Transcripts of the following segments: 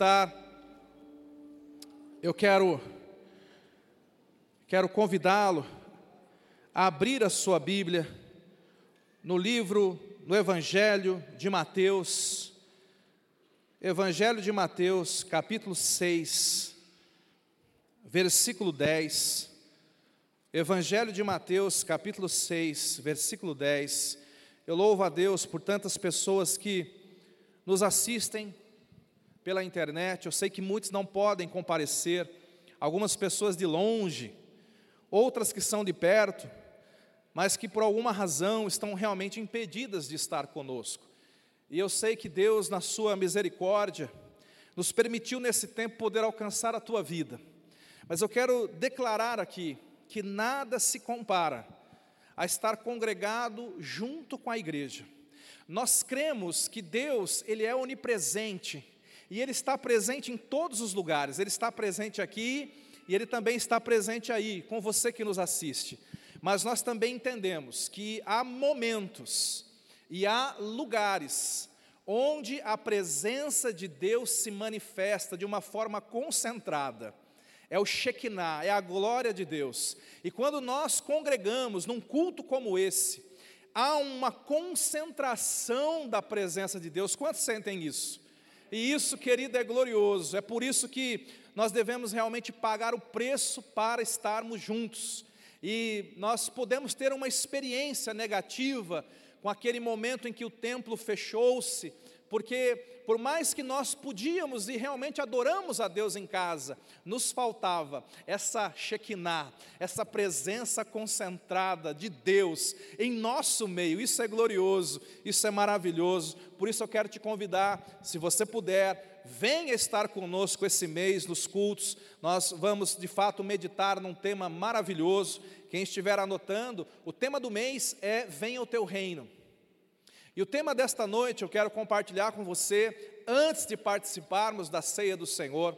sentar. Eu quero quero convidá-lo a abrir a sua Bíblia no livro, no Evangelho de Mateus, Evangelho de Mateus, capítulo 6, versículo 10. Evangelho de Mateus, capítulo 6, versículo 10. Eu louvo a Deus por tantas pessoas que nos assistem pela internet. Eu sei que muitos não podem comparecer, algumas pessoas de longe, outras que são de perto, mas que por alguma razão estão realmente impedidas de estar conosco. E eu sei que Deus, na Sua misericórdia, nos permitiu nesse tempo poder alcançar a tua vida. Mas eu quero declarar aqui que nada se compara a estar congregado junto com a igreja. Nós cremos que Deus, ele é onipresente e ele está presente em todos os lugares. Ele está presente aqui e ele também está presente aí com você que nos assiste. Mas nós também entendemos que há momentos e há lugares onde a presença de Deus se manifesta de uma forma concentrada. É o Shekinah, é a glória de Deus. E quando nós congregamos num culto como esse, há uma concentração da presença de Deus. Quantos sentem isso? E isso, querido, é glorioso. É por isso que nós devemos realmente pagar o preço para estarmos juntos. E nós podemos ter uma experiência negativa com aquele momento em que o templo fechou-se, porque por mais que nós podíamos e realmente adoramos a Deus em casa, nos faltava essa Shekinah, essa presença concentrada de Deus em nosso meio. Isso é glorioso, isso é maravilhoso. Por isso eu quero te convidar, se você puder, venha estar conosco esse mês nos cultos. Nós vamos de fato meditar num tema maravilhoso. Quem estiver anotando, o tema do mês é Venha o teu reino. E o tema desta noite eu quero compartilhar com você, antes de participarmos da ceia do Senhor,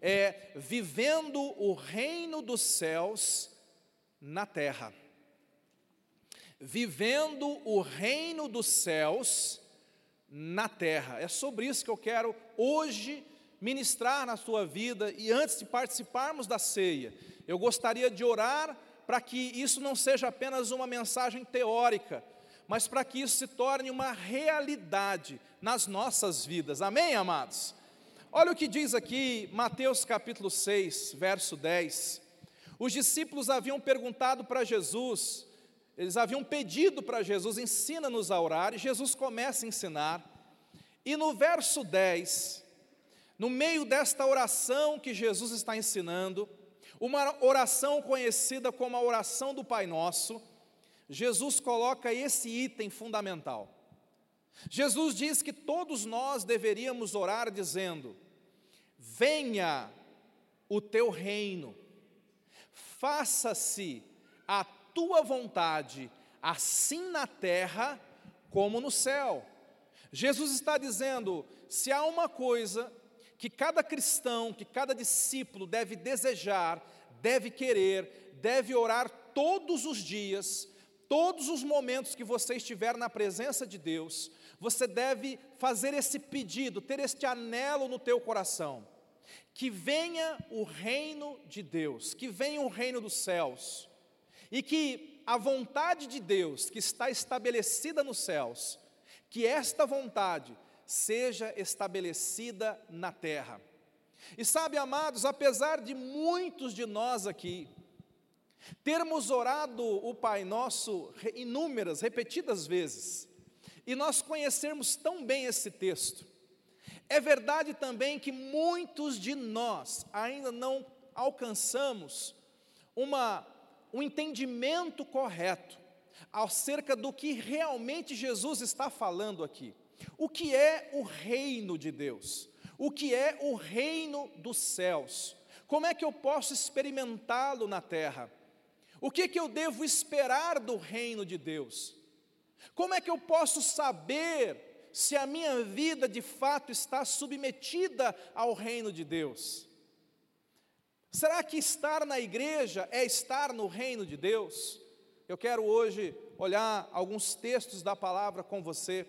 é vivendo o reino dos céus na terra. Vivendo o reino dos céus na terra. É sobre isso que eu quero hoje ministrar na sua vida e antes de participarmos da ceia, eu gostaria de orar para que isso não seja apenas uma mensagem teórica, mas para que isso se torne uma realidade nas nossas vidas. Amém, amados? Olha o que diz aqui Mateus capítulo 6, verso 10. Os discípulos haviam perguntado para Jesus, eles haviam pedido para Jesus, ensina-nos a orar, e Jesus começa a ensinar. E no verso 10, no meio desta oração que Jesus está ensinando, uma oração conhecida como a oração do Pai Nosso, Jesus coloca esse item fundamental. Jesus diz que todos nós deveríamos orar dizendo: Venha o teu reino, faça-se a tua vontade, assim na terra como no céu. Jesus está dizendo: se há uma coisa que cada cristão, que cada discípulo deve desejar, deve querer, deve orar todos os dias, todos os momentos que você estiver na presença de Deus, você deve fazer esse pedido, ter este anelo no teu coração. Que venha o reino de Deus, que venha o reino dos céus, e que a vontade de Deus que está estabelecida nos céus, que esta vontade seja estabelecida na terra. E sabe, amados, apesar de muitos de nós aqui, termos orado o Pai Nosso inúmeras, repetidas vezes, e nós conhecermos tão bem esse texto, é verdade também que muitos de nós ainda não alcançamos uma, um entendimento correto acerca do que realmente Jesus está falando aqui. O que é o reino de Deus? O que é o reino dos céus? Como é que eu posso experimentá-lo na terra? O que, que eu devo esperar do reino de Deus? Como é que eu posso saber se a minha vida de fato está submetida ao reino de Deus? Será que estar na igreja é estar no reino de Deus? Eu quero hoje olhar alguns textos da palavra com você,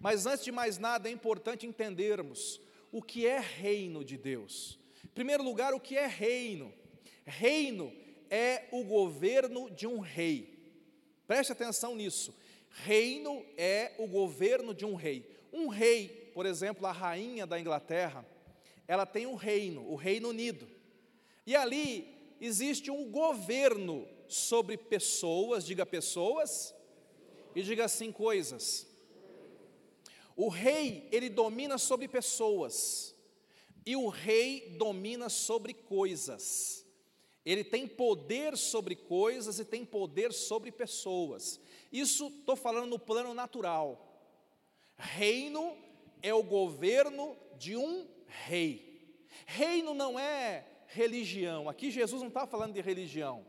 mas antes de mais nada é importante entendermos o que é reino de Deus. Em primeiro lugar, o que é reino? Reino é o governo de um rei. Preste atenção nisso. Reino é o governo de um rei. Um rei, por exemplo, a rainha da Inglaterra, ela tem um reino, o Reino Unido. E ali existe um governo sobre pessoas, diga pessoas, e diga assim coisas. O rei, ele domina sobre pessoas, e o rei domina sobre coisas. Ele tem poder sobre coisas e tem poder sobre pessoas. Isso estou falando no plano natural. Reino é o governo de um rei. Reino não é religião. Aqui Jesus não está falando de religião.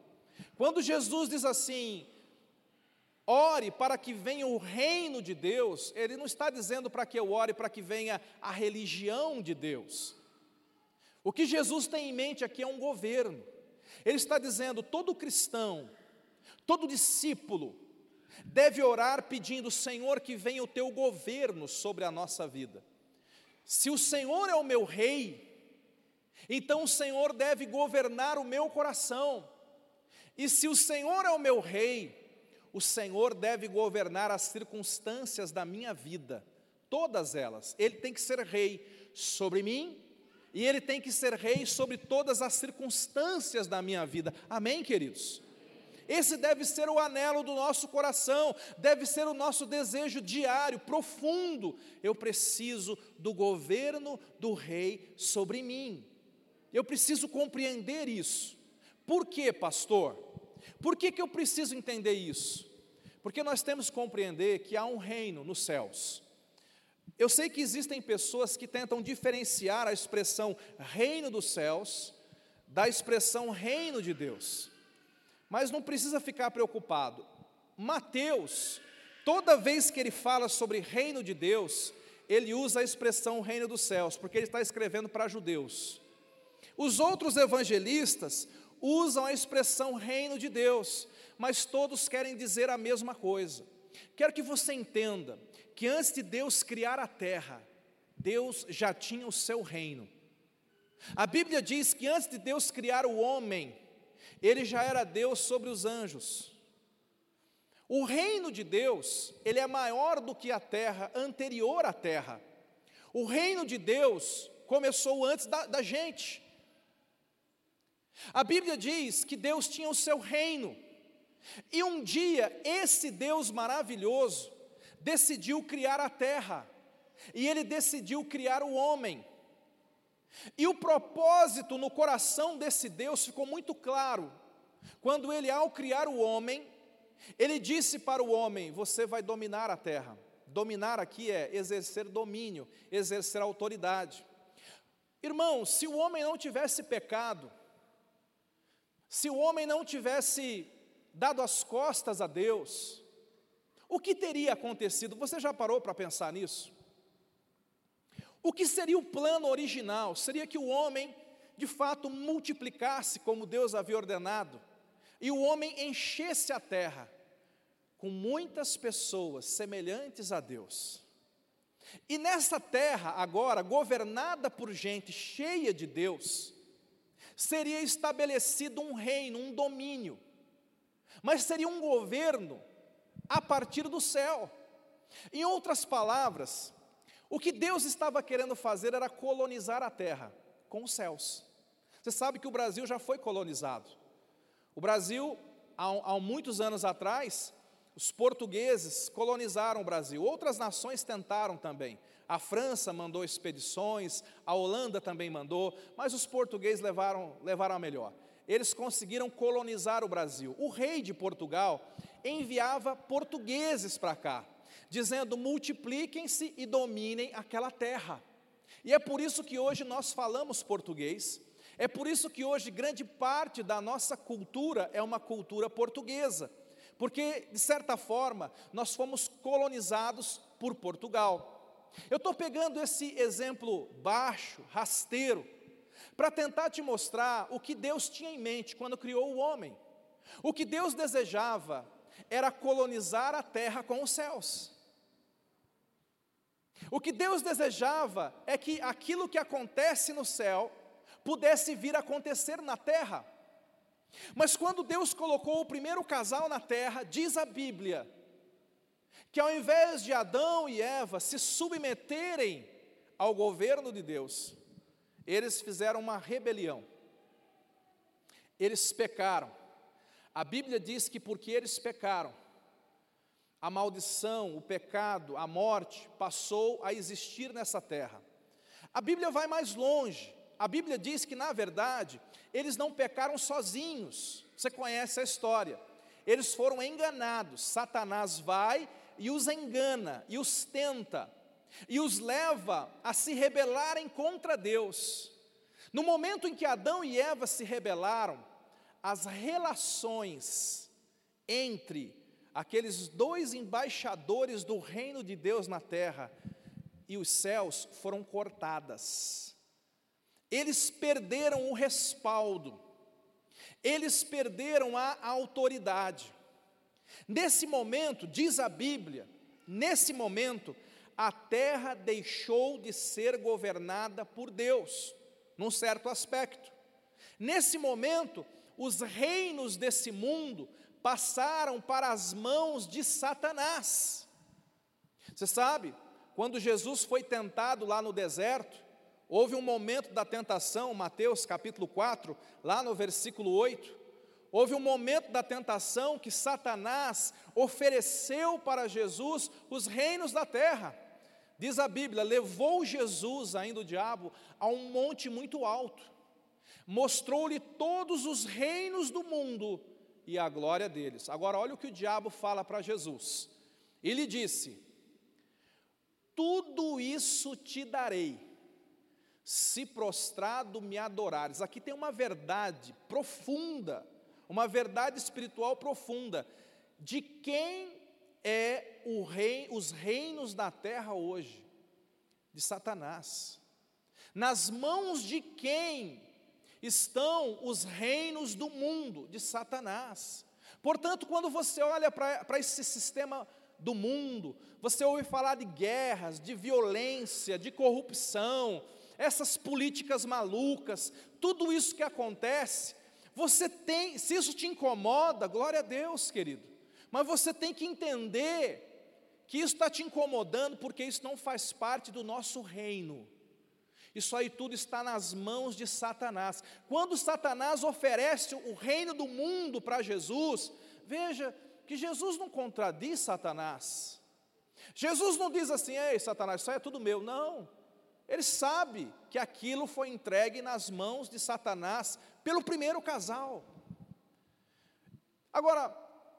Quando Jesus diz assim, ore para que venha o reino de Deus, ele não está dizendo para que eu ore para que venha a religião de Deus. O que Jesus tem em mente aqui é um governo. Ele está dizendo: todo cristão, todo discípulo, deve orar pedindo, Senhor, que venha o teu governo sobre a nossa vida. Se o Senhor é o meu rei, então o Senhor deve governar o meu coração. E se o Senhor é o meu rei, o Senhor deve governar as circunstâncias da minha vida, todas elas. Ele tem que ser rei sobre mim e ele tem que ser rei sobre todas as circunstâncias da minha vida. Amém, queridos? Esse deve ser o anelo do nosso coração, deve ser o nosso desejo diário, profundo. Eu preciso do governo do rei sobre mim. Eu preciso compreender isso. Por quê, pastor? Por que, que eu preciso entender isso? Porque nós temos que compreender que há um reino nos céus. Eu sei que existem pessoas que tentam diferenciar a expressão reino dos céus da expressão reino de Deus. Mas não precisa ficar preocupado. Mateus, toda vez que ele fala sobre reino de Deus, ele usa a expressão reino dos céus, porque ele está escrevendo para judeus. Os outros evangelistas usam a expressão reino de Deus, mas todos querem dizer a mesma coisa. Quero que você entenda que antes de Deus criar a terra, Deus já tinha o seu reino. A Bíblia diz que antes de Deus criar o homem, ele já era Deus sobre os anjos. O reino de Deus, ele é maior do que a terra, anterior à terra. O reino de Deus começou antes da, da gente. A Bíblia diz que Deus tinha o seu reino, e um dia esse Deus maravilhoso decidiu criar a terra, e ele decidiu criar o homem. E o propósito no coração desse Deus ficou muito claro, quando ele, ao criar o homem, ele disse para o homem: Você vai dominar a terra. Dominar aqui é exercer domínio, exercer autoridade. Irmão, se o homem não tivesse pecado, se o homem não tivesse dado as costas a Deus, o que teria acontecido? Você já parou para pensar nisso? O que seria o plano original? Seria que o homem, de fato, multiplicasse como Deus havia ordenado, e o homem enchesse a terra com muitas pessoas semelhantes a Deus. E nessa terra, agora, governada por gente cheia de Deus, seria estabelecido um reino, um domínio, mas seria um governo a partir do céu. Em outras palavras, o que Deus estava querendo fazer era colonizar a terra com os céus. Você sabe que o Brasil já foi colonizado. O Brasil, há, há muitos anos atrás, os portugueses colonizaram o Brasil. Outras nações tentaram também. A França mandou expedições, a Holanda também mandou, mas os portugueses levaram, levaram a melhor. Eles conseguiram colonizar o Brasil. O rei de Portugal enviava portugueses para cá dizendo: multipliquem-se e dominem aquela terra. E é por isso que hoje nós falamos português, é por isso que hoje grande parte da nossa cultura é uma cultura portuguesa, porque, de certa forma, nós fomos colonizados por Portugal. Eu estou pegando esse exemplo baixo, rasteiro, para tentar te mostrar o que Deus tinha em mente quando criou o homem. O que Deus desejava era colonizar a terra com os céus. O que Deus desejava é que aquilo que acontece no céu pudesse vir a acontecer na terra. Mas quando Deus colocou o primeiro casal na terra, diz a Bíblia, que ao invés de Adão e Eva se submeterem ao governo de Deus, eles fizeram uma rebelião. Eles pecaram. A Bíblia diz que porque eles pecaram, a maldição, o pecado, a morte passou a existir nessa terra. A Bíblia vai mais longe. A Bíblia diz que, na verdade, eles não pecaram sozinhos. Você conhece a história. Eles foram enganados. Satanás vai e os engana, e os tenta, e os leva a se rebelarem contra Deus. No momento em que Adão e Eva se rebelaram, as relações entre aqueles dois embaixadores do reino de Deus na terra e os céus foram cortadas. Eles perderam o respaldo, eles perderam a autoridade. Nesse momento, diz a Bíblia, nesse momento, a terra deixou de ser governada por Deus, num certo aspecto. Nesse momento, os reinos desse mundo passaram para as mãos de Satanás. Você sabe, quando Jesus foi tentado lá no deserto, houve um momento da tentação, Mateus capítulo 4, lá no versículo 8. Houve um momento da tentação que Satanás ofereceu para Jesus os reinos da terra. Diz a Bíblia: levou Jesus, ainda o diabo, a um monte muito alto, mostrou-lhe todos os reinos do mundo e a glória deles. Agora, olha o que o diabo fala para Jesus. Ele disse: Tudo isso te darei, se prostrado me adorares. Aqui tem uma verdade profunda, uma verdade espiritual profunda, de quem é rei, os reinos da terra hoje? De Satanás. Nas mãos de quem estão os reinos do mundo de Satanás. Portanto, quando você olha para esse sistema do mundo, você ouve falar de guerras, de violência, de corrupção, essas políticas malucas, tudo isso que acontece, você tem, se isso te incomoda, glória a Deus, querido, mas você tem que entender que isso está te incomodando porque isso não faz parte do nosso reino. Isso aí tudo está nas mãos de Satanás. Quando Satanás oferece o reino do mundo para Jesus, veja que Jesus não contradiz Satanás. Jesus não diz assim, ei, Satanás, isso aí é tudo meu. Não. Ele sabe que aquilo foi entregue nas mãos de Satanás pelo primeiro casal. Agora,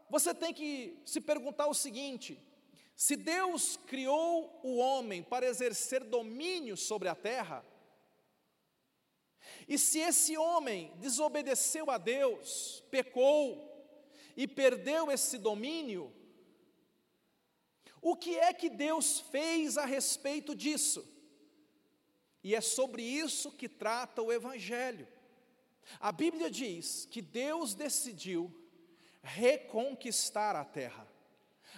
você tem que se perguntar o seguinte: se Deus criou o homem para exercer domínio sobre a terra, e se esse homem desobedeceu a Deus, pecou e perdeu esse domínio, o que é que Deus fez a respeito disso? E é sobre isso que trata o Evangelho. A Bíblia diz que Deus decidiu reconquistar a terra.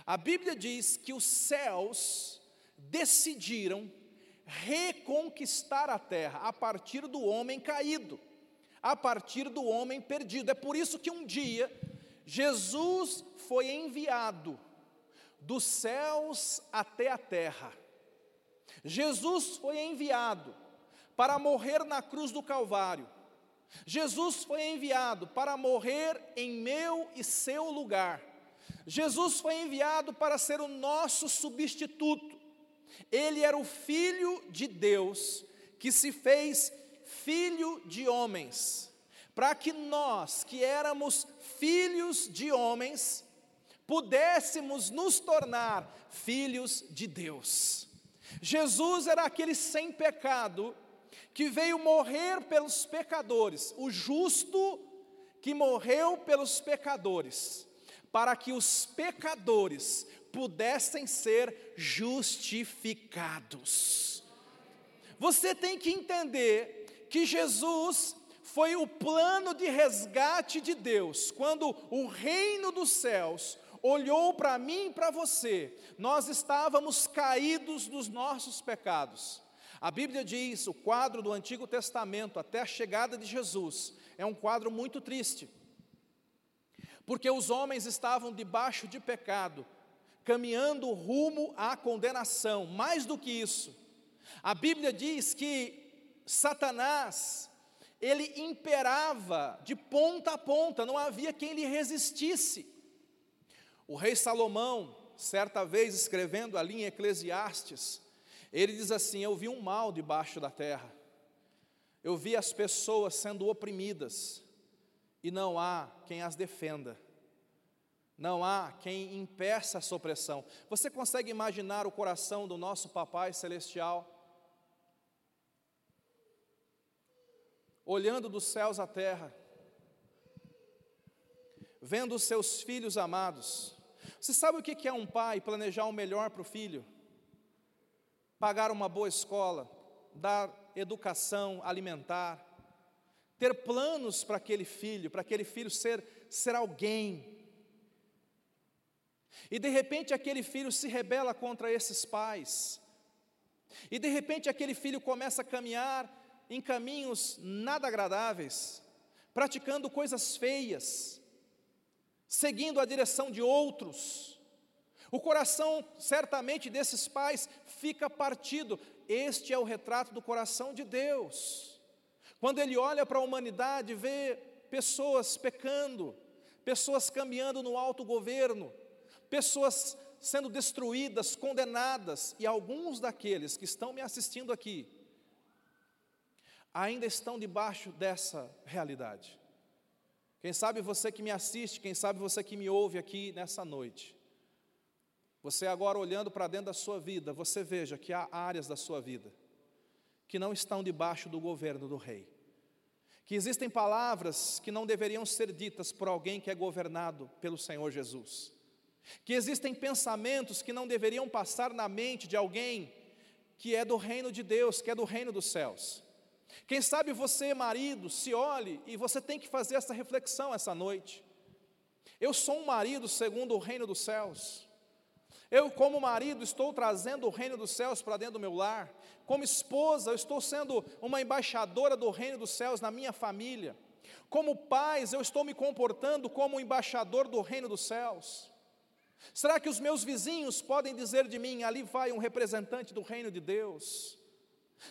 A Bíblia diz que os céus decidiram reconquistar a terra a partir do homem caído, a partir do homem perdido. É por isso que um dia Jesus foi enviado dos céus até a terra. Jesus foi enviado para morrer na cruz do Calvário. Jesus foi enviado para morrer em meu e seu lugar. Jesus foi enviado para ser o nosso substituto. Ele era o filho de Deus que se fez filho de homens, para que nós, que éramos filhos de homens, pudéssemos nos tornar filhos de Deus. Jesus era aquele sem pecado que veio morrer pelos pecadores, o justo que morreu pelos pecadores, para que os pecadores pudessem ser justificados. Você tem que entender que Jesus foi o plano de resgate de Deus, quando o reino dos céus, olhou para mim e para você. Nós estávamos caídos dos nossos pecados. A Bíblia diz, o quadro do Antigo Testamento até a chegada de Jesus é um quadro muito triste. Porque os homens estavam debaixo de pecado, caminhando rumo à condenação. Mais do que isso, a Bíblia diz que Satanás, ele imperava de ponta a ponta, não havia quem lhe resistisse. O rei Salomão, certa vez escrevendo ali em Eclesiastes, ele diz assim: Eu vi um mal debaixo da terra, eu vi as pessoas sendo oprimidas, e não há quem as defenda, não há quem impeça essa opressão. Você consegue imaginar o coração do nosso Papai Celestial? Olhando dos céus à terra, vendo os seus filhos amados, você sabe o que é um pai planejar o melhor para o filho? Pagar uma boa escola, dar educação alimentar, ter planos para aquele filho, para aquele filho ser, ser alguém. E de repente aquele filho se rebela contra esses pais. E de repente aquele filho começa a caminhar em caminhos nada agradáveis, praticando coisas feias, seguindo a direção de outros. O coração, certamente, desses pais fica partido. Este é o retrato do coração de Deus. Quando ele olha para a humanidade, vê pessoas pecando, pessoas caminhando no alto governo, pessoas sendo destruídas, condenadas, e alguns daqueles que estão me assistindo aqui ainda estão debaixo dessa realidade. Quem sabe você que me assiste, quem sabe você que me ouve aqui nessa noite. Você agora olhando para dentro da sua vida, você veja que há áreas da sua vida que não estão debaixo do governo do rei. Que existem palavras que não deveriam ser ditas por alguém que é governado pelo Senhor Jesus. Que existem pensamentos que não deveriam passar na mente de alguém que é do reino de Deus, que é do reino dos céus. Quem sabe você, marido, se olhe e você tem que fazer essa reflexão essa noite. Eu sou um marido segundo o reino dos céus. Eu, como marido, estou trazendo o reino dos céus para dentro do meu lar. Como esposa, eu estou sendo uma embaixadora do reino dos céus na minha família. Como pais, eu estou me comportando como um embaixador do reino dos céus. Será que os meus vizinhos podem dizer de mim: ali vai um representante do reino de Deus?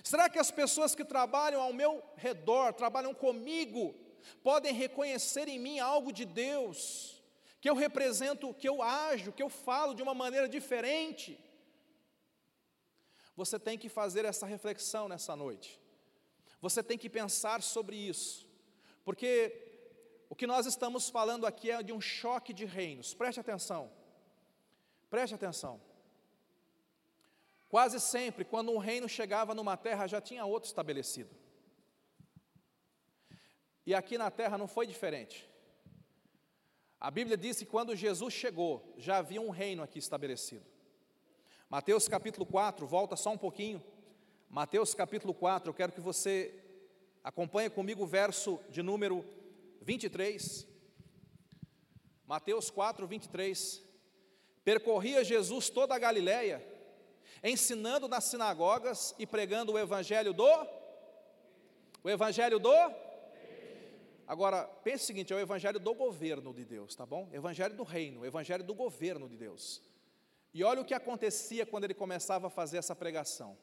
Será que as pessoas que trabalham ao meu redor, trabalham comigo, podem reconhecer em mim algo de Deus, que eu represento, que eu ajo, que eu falo de uma maneira diferente? Você tem que fazer essa reflexão nessa noite. Você tem que pensar sobre isso, porque o que nós estamos falando aqui é de um choque de reinos. Preste atenção. Preste atenção. Quase sempre, quando um reino chegava numa terra, já tinha outro estabelecido. E aqui na terra não foi diferente. A Bíblia diz que quando Jesus chegou, já havia um reino aqui estabelecido. Mateus capítulo 4, volta só um pouquinho. Mateus capítulo 4, eu quero que você acompanhe comigo o verso de número 23. Mateus 4, 23. Percorria Jesus toda a Galiléia ensinando nas sinagogas e pregando o evangelho do o evangelho do Agora, pense o seguinte, é o evangelho do governo de Deus, tá bom? Evangelho do reino, evangelho do governo de Deus. E olha o que acontecia quando ele começava a fazer essa pregação.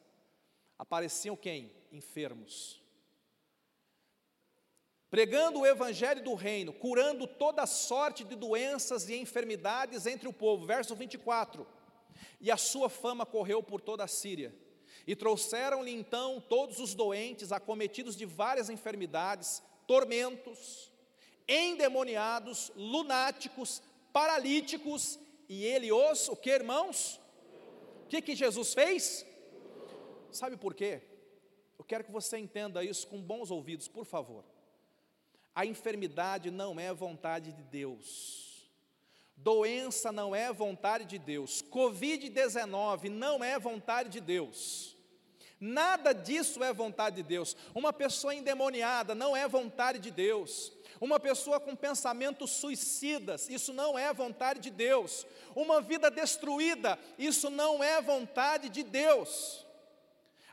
Apareciam quem? Enfermos. Pregando o evangelho do reino, curando toda sorte de doenças e enfermidades entre o povo. Verso 24 e a sua fama correu por toda a Síria. E trouxeram-lhe então todos os doentes, acometidos de várias enfermidades, tormentos, endemoniados, lunáticos, paralíticos, e ele os, o que irmãos? O que, que Jesus fez? Sabe por quê? Eu quero que você entenda isso com bons ouvidos, por favor. A enfermidade não é vontade de Deus. Doença não é vontade de Deus. Covid-19 não é vontade de Deus. Nada disso é vontade de Deus. Uma pessoa endemoniada não é vontade de Deus. Uma pessoa com pensamentos suicidas, isso não é vontade de Deus. Uma vida destruída, isso não é vontade de Deus.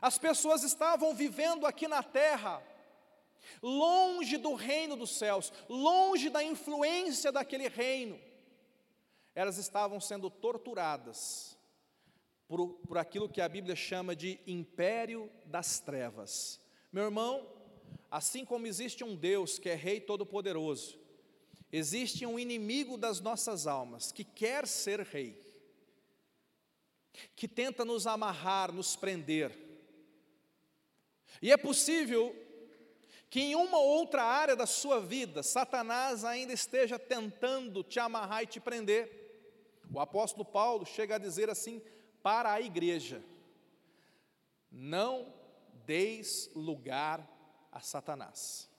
As pessoas estavam vivendo aqui na terra, longe do reino dos céus, longe da influência daquele reino. Elas estavam sendo torturadas por, por aquilo que a Bíblia chama de império das trevas. Meu irmão, assim como existe um Deus que é Rei Todo-Poderoso, existe um inimigo das nossas almas que quer ser Rei, que tenta nos amarrar, nos prender. E é possível que em uma outra área da sua vida, Satanás ainda esteja tentando te amarrar e te prender. O apóstolo Paulo chega a dizer assim para a igreja: não deis lugar a Satanás.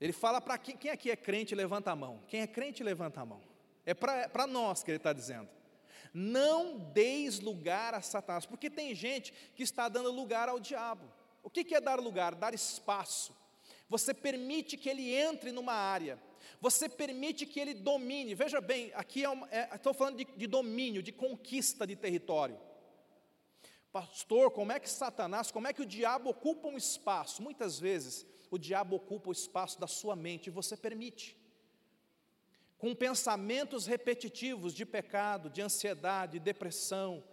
Ele fala para quem, quem aqui é crente, levanta a mão. Quem é crente, levanta a mão. É para nós que ele está dizendo. Não deis lugar a Satanás, porque tem gente que está dando lugar ao diabo. O que é dar lugar? Dar espaço. Você permite que ele entre numa área, você permite que ele domine. Veja bem, aqui é é, estou falando de, de domínio, de conquista de território. Pastor, como é que Satanás, como é que o diabo ocupa um espaço? Muitas vezes o diabo ocupa o espaço da sua mente e você permite. Com pensamentos repetitivos de pecado, de ansiedade, depressão,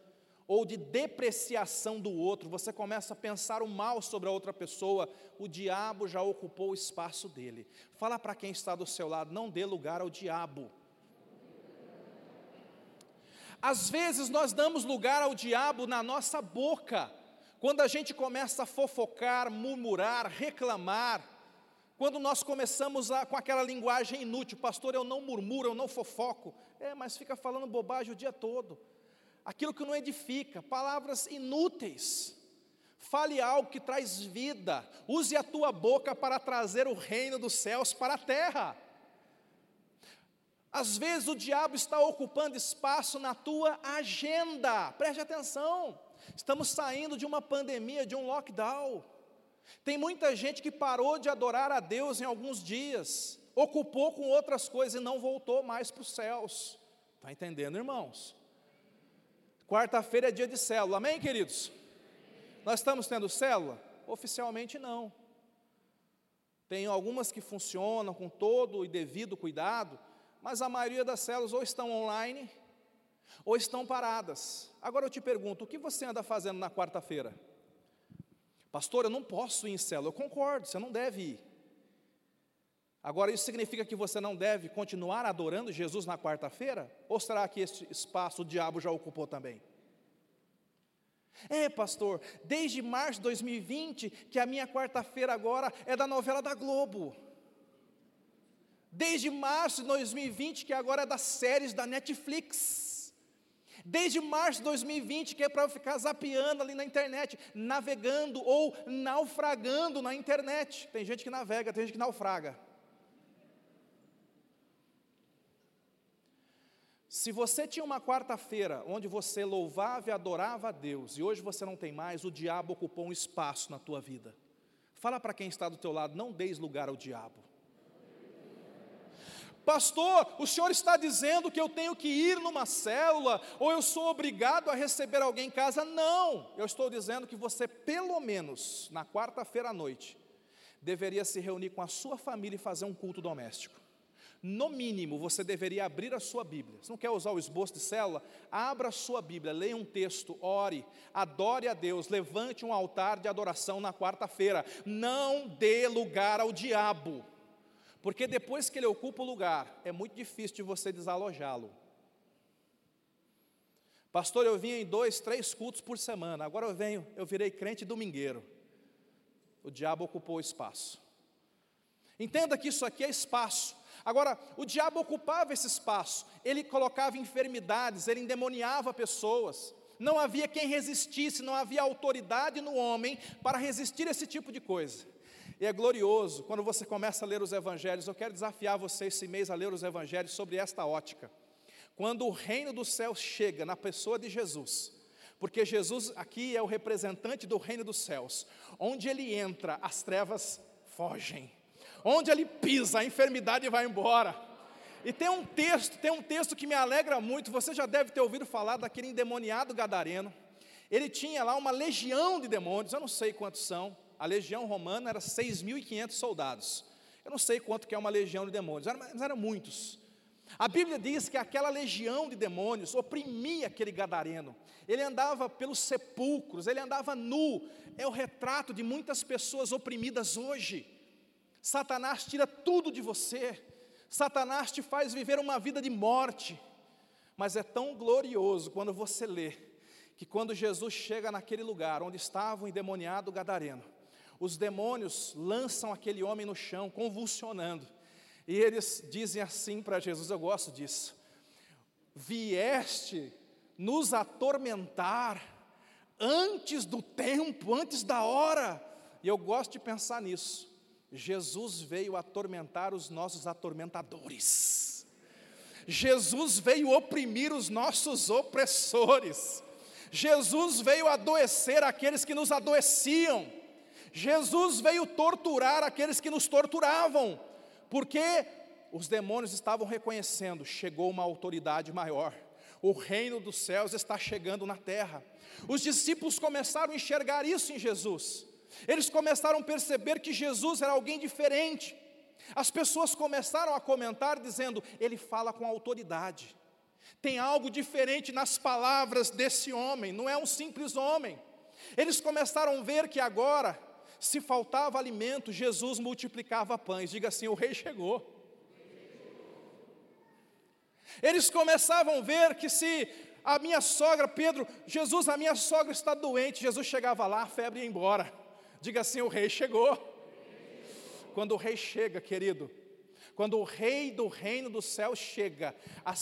ou de depreciação do outro, você começa a pensar o mal sobre a outra pessoa, o diabo já ocupou o espaço dele. Fala para quem está do seu lado, não dê lugar ao diabo. Às vezes nós damos lugar ao diabo na nossa boca, quando a gente começa a fofocar, murmurar, reclamar, quando nós começamos a, com aquela linguagem inútil, pastor, eu não murmuro, eu não fofoco, é, mas fica falando bobagem o dia todo aquilo que não edifica, palavras inúteis. Fale algo que traz vida, use a tua boca para trazer o reino dos céus para a terra. Às vezes o diabo está ocupando espaço na tua agenda, preste atenção. Estamos saindo de uma pandemia, de um lockdown. Tem muita gente que parou de adorar a Deus em alguns dias, ocupou com outras coisas e não voltou mais para os céus. Está entendendo, irmãos? Quarta-feira é dia de célula, amém, queridos? Nós estamos tendo célula? Oficialmente não. Tem algumas que funcionam com todo e devido cuidado, mas a maioria das células ou estão online ou estão paradas. Agora eu te pergunto, o que você anda fazendo na quarta-feira? Pastor, eu não posso ir em célula. Eu concordo, você não deve ir. Agora, isso significa que você não deve continuar adorando Jesus na quarta-feira? Ou será que esse espaço o diabo já ocupou também? É, pastor, desde março de 2020 que a minha quarta-feira agora é da novela da Globo. Desde março de 2020 que agora é das séries da Netflix. Desde março de 2020 que é para eu ficar zapeando ali na internet, navegando ou naufragando na internet. Tem gente que navega, tem gente que naufraga. Se você tinha uma quarta-feira onde você louvava e adorava a Deus e hoje você não tem mais, o diabo ocupou um espaço na tua vida. Fala para quem está do teu lado, não deis lugar ao diabo. Pastor, o senhor está dizendo que eu tenho que ir numa célula ou eu sou obrigado a receber alguém em casa? Não, eu estou dizendo que você, pelo menos na quarta-feira à noite, deveria se reunir com a sua família e fazer um culto doméstico no mínimo, você deveria abrir a sua Bíblia. Se não quer usar o esboço de célula, abra a sua Bíblia, leia um texto, ore, adore a Deus, levante um altar de adoração na quarta-feira. Não dê lugar ao diabo, porque depois que ele ocupa o lugar, é muito difícil de você desalojá-lo. Pastor, eu vinha em dois, três cultos por semana, agora eu venho, eu virei crente domingueiro. O diabo ocupou o espaço. Entenda que isso aqui é espaço. Agora, o diabo ocupava esse espaço, ele colocava enfermidades, ele endemoniava pessoas. Não havia quem resistisse, não havia autoridade no homem para resistir a esse tipo de coisa. E é glorioso quando você começa a ler os evangelhos. Eu quero desafiar você esse mês a ler os evangelhos sobre esta ótica. Quando o reino dos céus chega na pessoa de Jesus, porque Jesus aqui é o representante do reino dos céus, onde ele entra, as trevas fogem Onde ele pisa, a enfermidade vai embora. E tem um texto, tem um texto que me alegra muito. Você já deve ter ouvido falar daquele endemoniado gadareno. Ele tinha lá uma legião de demônios, eu não sei quantos são. A legião romana era 6.500 soldados. Eu não sei quanto que é uma legião de demônios, mas eram muitos. A Bíblia diz que aquela legião de demônios oprimia aquele gadareno. Ele andava pelos sepulcros, ele andava nu. É o retrato de muitas pessoas oprimidas hoje. Satanás tira tudo de você. Satanás te faz viver uma vida de morte. Mas é tão glorioso quando você lê que quando Jesus chega naquele lugar onde estava o endemoniado gadareno, os demônios lançam aquele homem no chão, convulsionando. E eles dizem assim para Jesus: Eu gosto disso. Vieste nos atormentar antes do tempo, antes da hora. E eu gosto de pensar nisso. Jesus veio atormentar os nossos atormentadores. Jesus veio oprimir os nossos opressores. Jesus veio adoecer aqueles que nos adoeciam. Jesus veio torturar aqueles que nos torturavam porque os demônios estavam reconhecendo: chegou uma autoridade maior, o reino dos céus está chegando na terra. Os discípulos começaram a enxergar isso em Jesus, eles começaram a perceber que Jesus era alguém diferente. As pessoas começaram a comentar dizendo: ele fala com autoridade. Tem algo diferente nas palavras desse homem, não é um simples homem. Eles começaram a ver que agora se faltava alimento, Jesus multiplicava pães. Diga assim: o rei chegou. Eles começavam a ver que se a minha sogra, Pedro, Jesus, a minha sogra está doente, Jesus chegava lá, a febre ia embora. Diga assim: o rei chegou. Quando o rei chega, querido, quando o rei do reino do céu chega,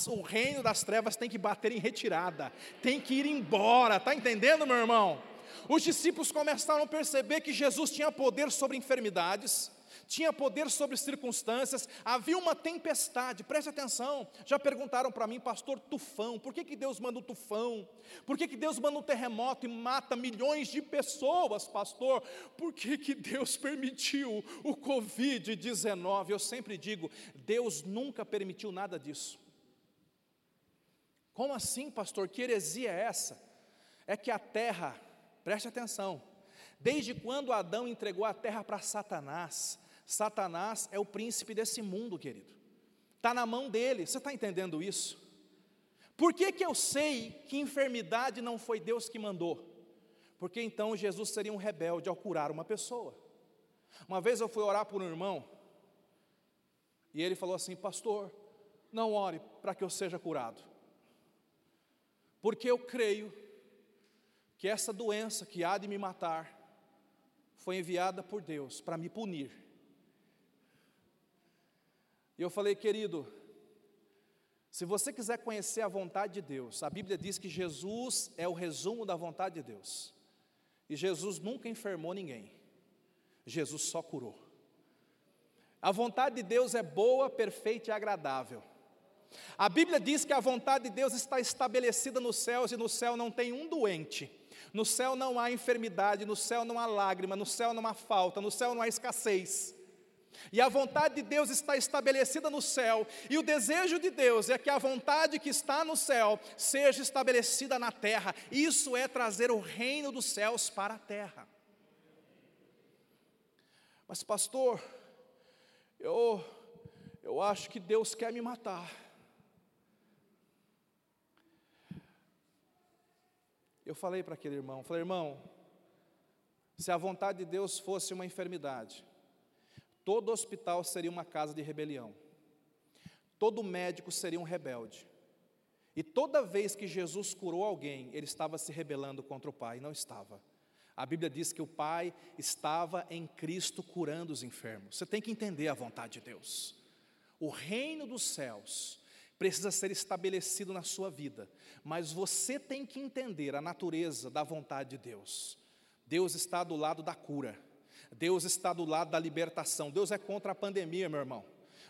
o reino das trevas tem que bater em retirada, tem que ir embora, está entendendo, meu irmão? Os discípulos começaram a perceber que Jesus tinha poder sobre enfermidades, tinha poder sobre circunstâncias, havia uma tempestade, preste atenção. Já perguntaram para mim, pastor, tufão, por que, que Deus manda o um tufão? Por que, que Deus manda um terremoto e mata milhões de pessoas, pastor? Por que, que Deus permitiu o Covid-19? Eu sempre digo, Deus nunca permitiu nada disso. Como assim, pastor? Que heresia é essa? É que a terra Preste atenção. Desde quando Adão entregou a terra para Satanás, Satanás é o príncipe desse mundo, querido. Está na mão dele. Você está entendendo isso? Por que, que eu sei que enfermidade não foi Deus que mandou? Porque então Jesus seria um rebelde ao curar uma pessoa. Uma vez eu fui orar por um irmão, e ele falou assim: Pastor, não ore para que eu seja curado, porque eu creio que essa doença que há de me matar foi enviada por Deus para me punir. E eu falei, querido, se você quiser conhecer a vontade de Deus, a Bíblia diz que Jesus é o resumo da vontade de Deus. E Jesus nunca enfermou ninguém, Jesus só curou. A vontade de Deus é boa, perfeita e agradável. A Bíblia diz que a vontade de Deus está estabelecida nos céus e no céu não tem um doente. No céu não há enfermidade, no céu não há lágrima, no céu não há falta, no céu não há escassez. E a vontade de Deus está estabelecida no céu, e o desejo de Deus é que a vontade que está no céu seja estabelecida na terra. Isso é trazer o reino dos céus para a terra. Mas, pastor, eu, eu acho que Deus quer me matar. Eu falei para aquele irmão, falei, irmão, se a vontade de Deus fosse uma enfermidade, todo hospital seria uma casa de rebelião. Todo médico seria um rebelde. E toda vez que Jesus curou alguém, ele estava se rebelando contra o Pai, não estava. A Bíblia diz que o Pai estava em Cristo curando os enfermos. Você tem que entender a vontade de Deus. O reino dos céus precisa ser estabelecido na sua vida, mas você tem que entender a natureza da vontade de Deus. Deus está do lado da cura, Deus está do lado da libertação, Deus é contra a pandemia, meu irmão,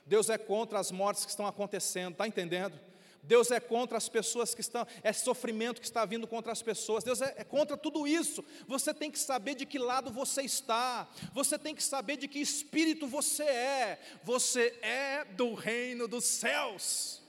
Deus é contra as mortes que estão acontecendo, está entendendo? Deus é contra as pessoas que estão, é sofrimento que está vindo contra as pessoas, Deus é, é, contra tudo isso. Você tem que saber de que lado você está, você tem que saber de que espírito você é, você é do reino dos céus.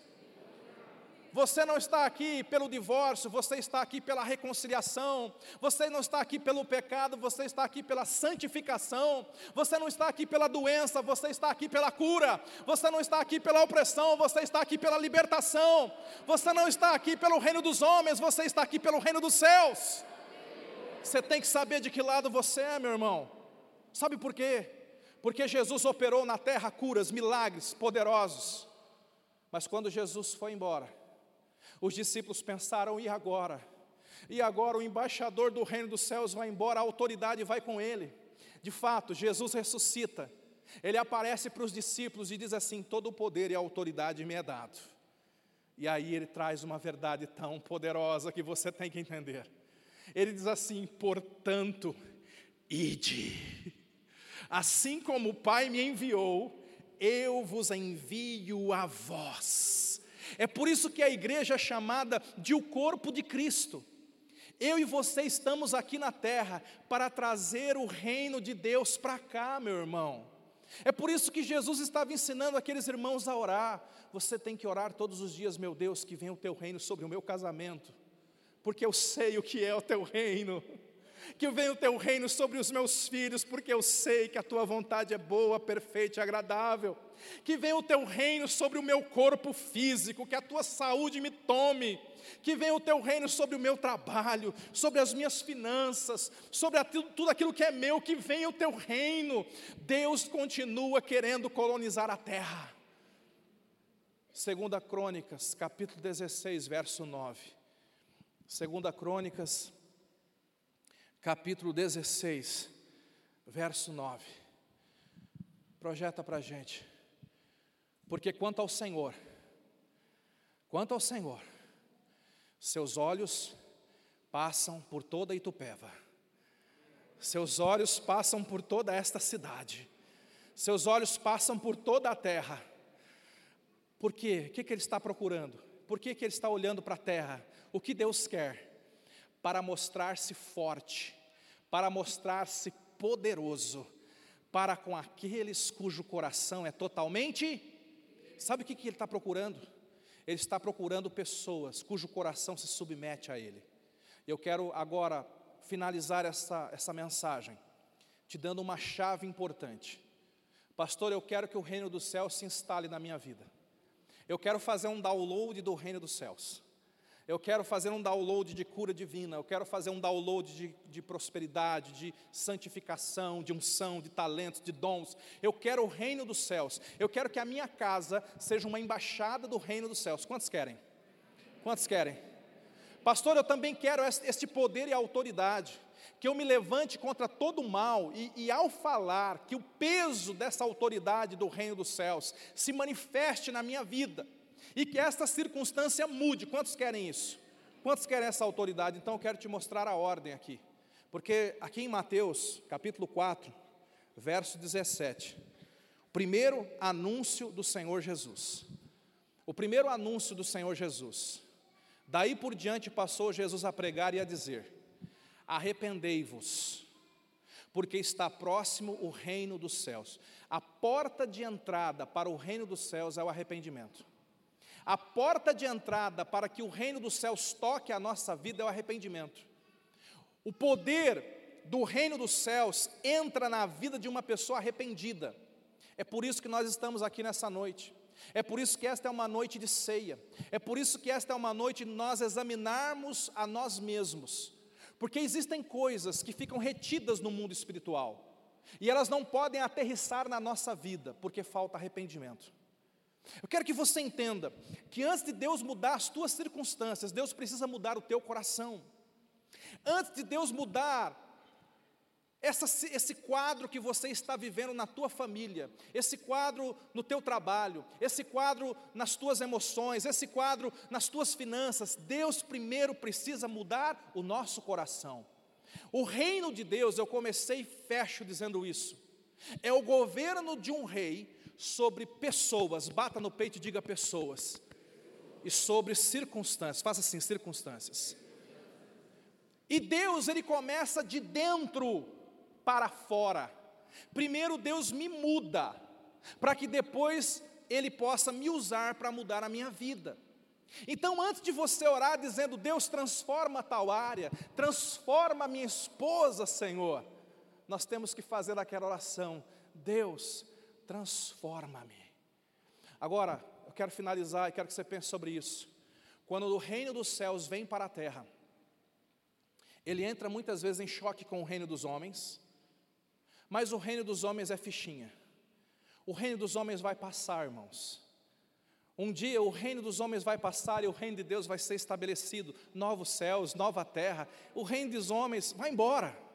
Você não está aqui pelo divórcio, você está aqui pela reconciliação, você não está aqui pelo pecado, você está aqui pela santificação, você não está aqui pela doença, você está aqui pela cura, você não está aqui pela opressão, você está aqui pela libertação, você não está aqui pelo reino dos homens, você está aqui pelo reino dos céus. Você tem que saber de que lado você é, meu irmão. Sabe por quê? Porque Jesus operou na terra curas, milagres poderosos. Mas quando Jesus foi embora, os discípulos pensaram: e agora? E agora o embaixador do reino dos céus vai embora, a autoridade vai com ele. De fato, Jesus ressuscita. Ele aparece para os discípulos e diz assim: Todo o poder e a autoridade me é dado. E aí ele traz uma verdade tão poderosa que você tem que entender. Ele diz assim: Portanto, ide. Assim como o Pai me enviou, eu vos envio a vós. É por isso que a igreja é chamada de o corpo de Cristo. Eu e você estamos aqui na terra para trazer o reino de Deus para cá, meu irmão. É por isso que Jesus estava ensinando aqueles irmãos a orar. Você tem que orar todos os dias, meu Deus, que venha o teu reino sobre o meu casamento, porque eu sei o que é o teu reino que venha o teu reino sobre os meus filhos, porque eu sei que a tua vontade é boa, perfeita e agradável. Que venha o teu reino sobre o meu corpo físico, que a tua saúde me tome. Que venha o teu reino sobre o meu trabalho, sobre as minhas finanças, sobre tudo aquilo que é meu, que venha o teu reino. Deus continua querendo colonizar a terra. Segunda Crônicas, capítulo 16, verso 9. Segunda Crônicas capítulo 16, verso 9. Projeta para a gente. Porque quanto ao Senhor, quanto ao Senhor, seus olhos passam por toda Itupeva, seus olhos passam por toda esta cidade, seus olhos passam por toda a terra. Por quê? O que, que ele está procurando? Por que, que ele está olhando para a terra? O que Deus quer? Para mostrar-se forte, para mostrar-se poderoso para com aqueles cujo coração é totalmente. Sabe o que, que ele está procurando? Ele está procurando pessoas cujo coração se submete a Ele. Eu quero agora finalizar essa, essa mensagem, te dando uma chave importante. Pastor, eu quero que o reino dos céus se instale na minha vida. Eu quero fazer um download do reino dos céus. Eu quero fazer um download de cura divina, eu quero fazer um download de, de, prosperidade, de santificação, de unção, de talentos, de dons. Eu quero o reino dos céus. Eu quero que a minha casa seja uma embaixada do reino dos céus. Quantos querem? Quantos querem? Pastor, eu também quero este poder e autoridade. Que eu me levante contra todo o mal e, e ao falar que o peso dessa autoridade do reino dos céus se manifeste na minha vida e que esta circunstância mude. Quantos querem isso? Quantos querem essa autoridade? Então eu quero te mostrar a ordem aqui. Porque aqui em Mateus, capítulo 4, verso 17, o primeiro anúncio do Senhor Jesus. O primeiro anúncio do Senhor Jesus. Daí por diante passou Jesus a pregar e a dizer: Arrependei-vos, porque está próximo o reino dos céus. A porta de entrada para o reino dos céus é o arrependimento. A porta de entrada para que o reino dos céus toque a nossa vida é o arrependimento. O poder do reino dos céus entra na vida de uma pessoa arrependida. É por isso que nós estamos aqui nessa noite. É por isso que esta é uma noite de ceia. É por isso que esta é uma noite de nós examinarmos a nós mesmos. Porque existem coisas que ficam retidas no mundo espiritual. E elas não podem aterrissar na nossa vida, porque falta arrependimento. Eu quero que você entenda que antes de Deus mudar as tuas circunstâncias, Deus precisa mudar o teu coração. Antes de Deus mudar essa, esse quadro que você está vivendo na tua família, esse quadro no teu trabalho, esse quadro nas tuas emoções, esse quadro nas tuas finanças, Deus primeiro precisa mudar o nosso coração. O reino de Deus, eu comecei e fecho dizendo isso, é o governo de um rei sobre pessoas. Bata no peito e diga pessoas. e sobre circunstâncias. Faça assim, circunstâncias. E Deus, ele começa de dentro para fora. Primeiro Deus me muda, para que depois ele possa me usar para mudar a minha vida. Então, antes de você orar dizendo, Deus transforma tal área, transforma minha esposa, Senhor, nós temos que fazer aquela oração: Deus, transforma-me. Agora, eu quero finalizar e quero que você pense sobre isso. Quando o reino dos céus vem para a terra, ele entra muitas vezes em choque com o reino dos homens, mas o reino dos homens é fichinha. O reino dos homens vai passar, irmãos. Um dia o reino dos homens vai passar e o reino de Deus vai ser estabelecido, novos céus, nova terra. O reino dos homens vai embora.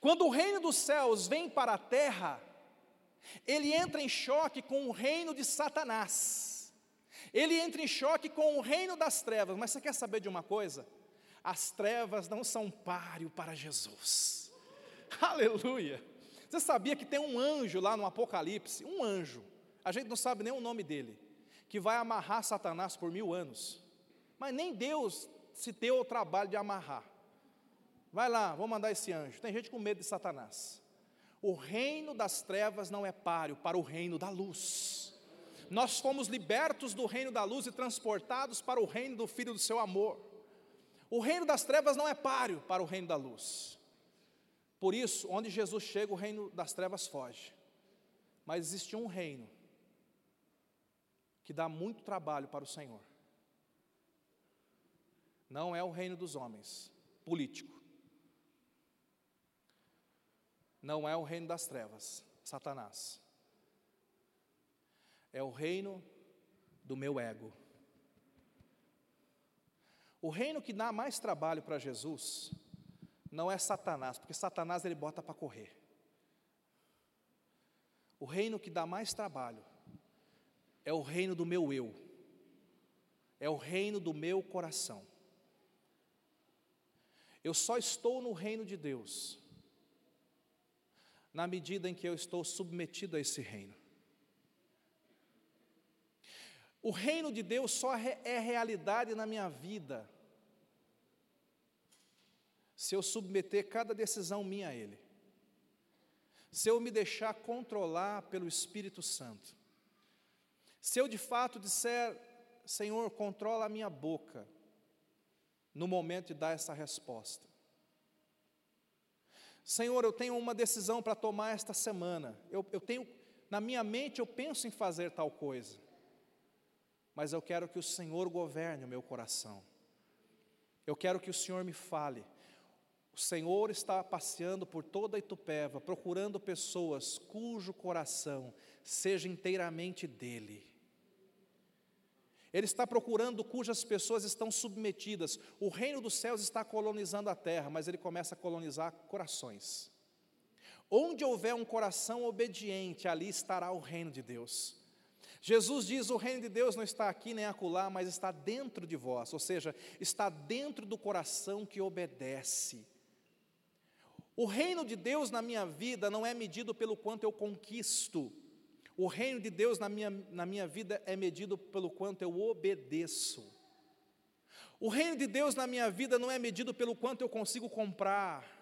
Quando o reino dos céus vem para a terra, ele entra em choque com o reino de Satanás. Ele entra em choque com o reino das trevas. Mas você quer saber de uma coisa? As trevas não são páreo para Jesus. Aleluia. Você sabia que tem um anjo lá no Apocalipse? Um anjo a gente não sabe nem o nome dele, que vai amarrar Satanás por mil anos. Mas nem Deus se deu o trabalho de amarrar. Vai lá, vou mandar esse anjo. Tem gente com medo de Satanás. O reino das trevas não é páreo para o reino da luz. Nós fomos libertos do reino da luz e transportados para o reino do Filho do seu amor. O reino das trevas não é páreo para o reino da luz. Por isso, onde Jesus chega, o reino das trevas foge. Mas existe um reino que dá muito trabalho para o Senhor. Não é o reino dos homens, político. Não é o reino das trevas, Satanás. É o reino do meu ego. O reino que dá mais trabalho para Jesus não é Satanás, porque Satanás ele bota para correr. O reino que dá mais trabalho é o reino do meu eu, é o reino do meu coração. Eu só estou no reino de Deus na medida em que eu estou submetido a esse reino. O reino de Deus só é realidade na minha vida se eu submeter cada decisão minha a Ele, se eu me deixar controlar pelo Espírito Santo. Se eu de fato disser, Senhor, controla a minha boca, no momento de dar essa resposta. Senhor, eu tenho uma decisão para tomar esta semana. Eu, eu tenho, na minha mente, eu penso em fazer tal coisa. Mas eu quero que o Senhor governe o meu coração. Eu quero que o Senhor me fale. O Senhor está passeando por toda Itupeva, procurando pessoas cujo coração seja inteiramente dele. Ele está procurando cujas pessoas estão submetidas. O reino dos céus está colonizando a terra, mas ele começa a colonizar corações. Onde houver um coração obediente, ali estará o reino de Deus. Jesus diz: o reino de Deus não está aqui nem acolá, mas está dentro de vós, ou seja, está dentro do coração que obedece. O reino de Deus na minha vida não é medido pelo quanto eu conquisto, o reino de Deus na minha, na minha vida é medido pelo quanto eu obedeço. O reino de Deus na minha vida não é medido pelo quanto eu consigo comprar.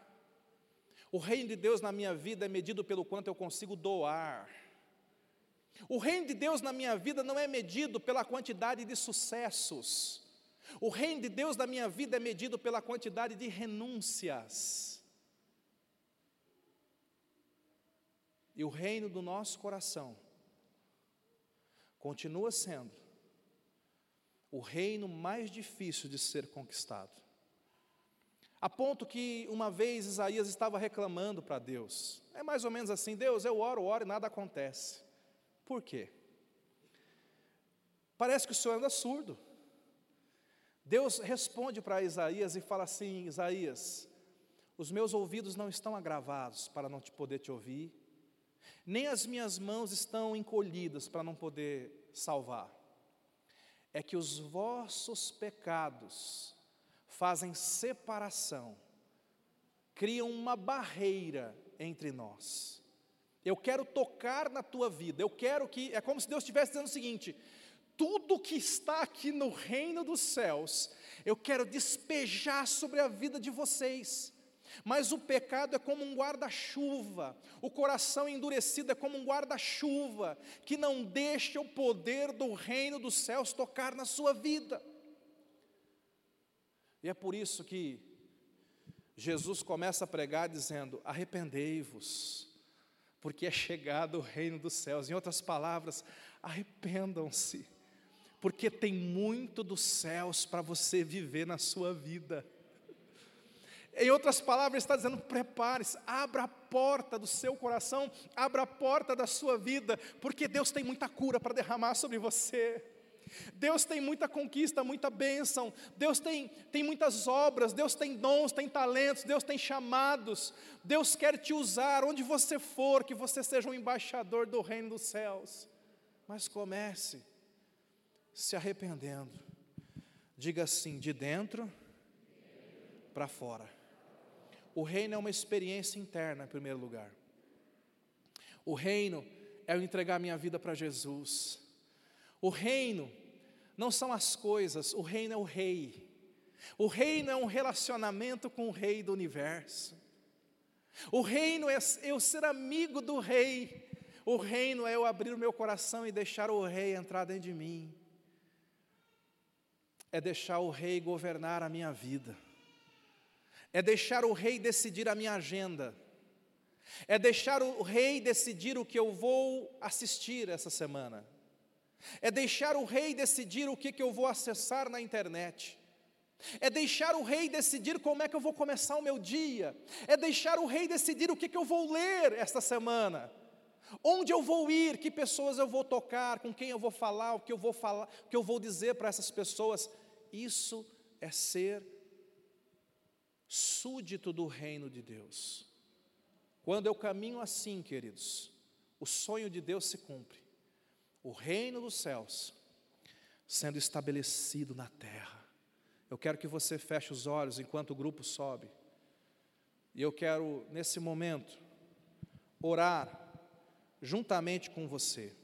O reino de Deus na minha vida é medido pelo quanto eu consigo doar. O reino de Deus na minha vida não é medido pela quantidade de sucessos. O reino de Deus na minha vida é medido pela quantidade de renúncias. E o reino do nosso coração continua sendo o reino mais difícil de ser conquistado. A ponto que uma vez Isaías estava reclamando para Deus. É mais ou menos assim: Deus, eu oro, oro e nada acontece. Por quê? Parece que o senhor anda surdo. Deus responde para Isaías e fala assim: Isaías, os meus ouvidos não estão agravados para não te poder te ouvir, nem as minhas mãos estão encolhidas para não poder salvar. É que os vossos pecados fazem separação, criam uma barreira entre nós. Eu quero tocar na tua vida, eu quero que, é como se Deus estivesse dizendo o seguinte: tudo que está aqui no reino dos céus, eu quero despejar sobre a vida de vocês. Mas o pecado é como um guarda-chuva, o coração endurecido é como um guarda-chuva, que não deixa o poder do reino dos céus tocar na sua vida. E é por isso que Jesus começa a pregar dizendo: arrependei-vos, porque é chegado o reino dos céus. Em outras palavras, arrependam-se, porque tem muito dos céus para você viver na sua vida. Em outras palavras, está dizendo: prepare-se, abra a porta do seu coração, abra a porta da sua vida, porque Deus tem muita cura para derramar sobre você. Deus tem muita conquista, muita bênção, Deus tem, tem muitas obras, Deus tem dons, tem talentos, Deus tem chamados, Deus quer te usar onde você for, que você seja um embaixador do reino dos céus. Mas comece se arrependendo, diga assim, de dentro para fora. O reino é uma experiência interna, em primeiro lugar. O reino é eu entregar minha vida para Jesus. O reino não são as coisas, o reino é o rei. O reino é um relacionamento com o rei do universo. O reino é eu ser amigo do rei. O reino é eu abrir o meu coração e deixar o rei entrar dentro de mim. É deixar o rei governar a minha vida é deixar o rei decidir a minha agenda, é deixar o rei decidir o que eu vou assistir essa semana, é deixar o rei decidir o que, que eu vou acessar na internet, é deixar o rei decidir como é que eu vou começar o meu dia, é deixar o rei decidir o que, que eu vou ler esta semana, onde eu vou ir, que pessoas eu vou tocar, com quem eu vou falar, o que eu vou falar, o que eu vou dizer para essas pessoas. Isso é ser súdito do reino de Deus. Quando eu caminho assim, queridos, o sonho de Deus se cumpre. O reino dos céus sendo estabelecido na terra. Eu quero que você feche os olhos enquanto o grupo sobe. E eu quero, nesse momento, orar juntamente com você.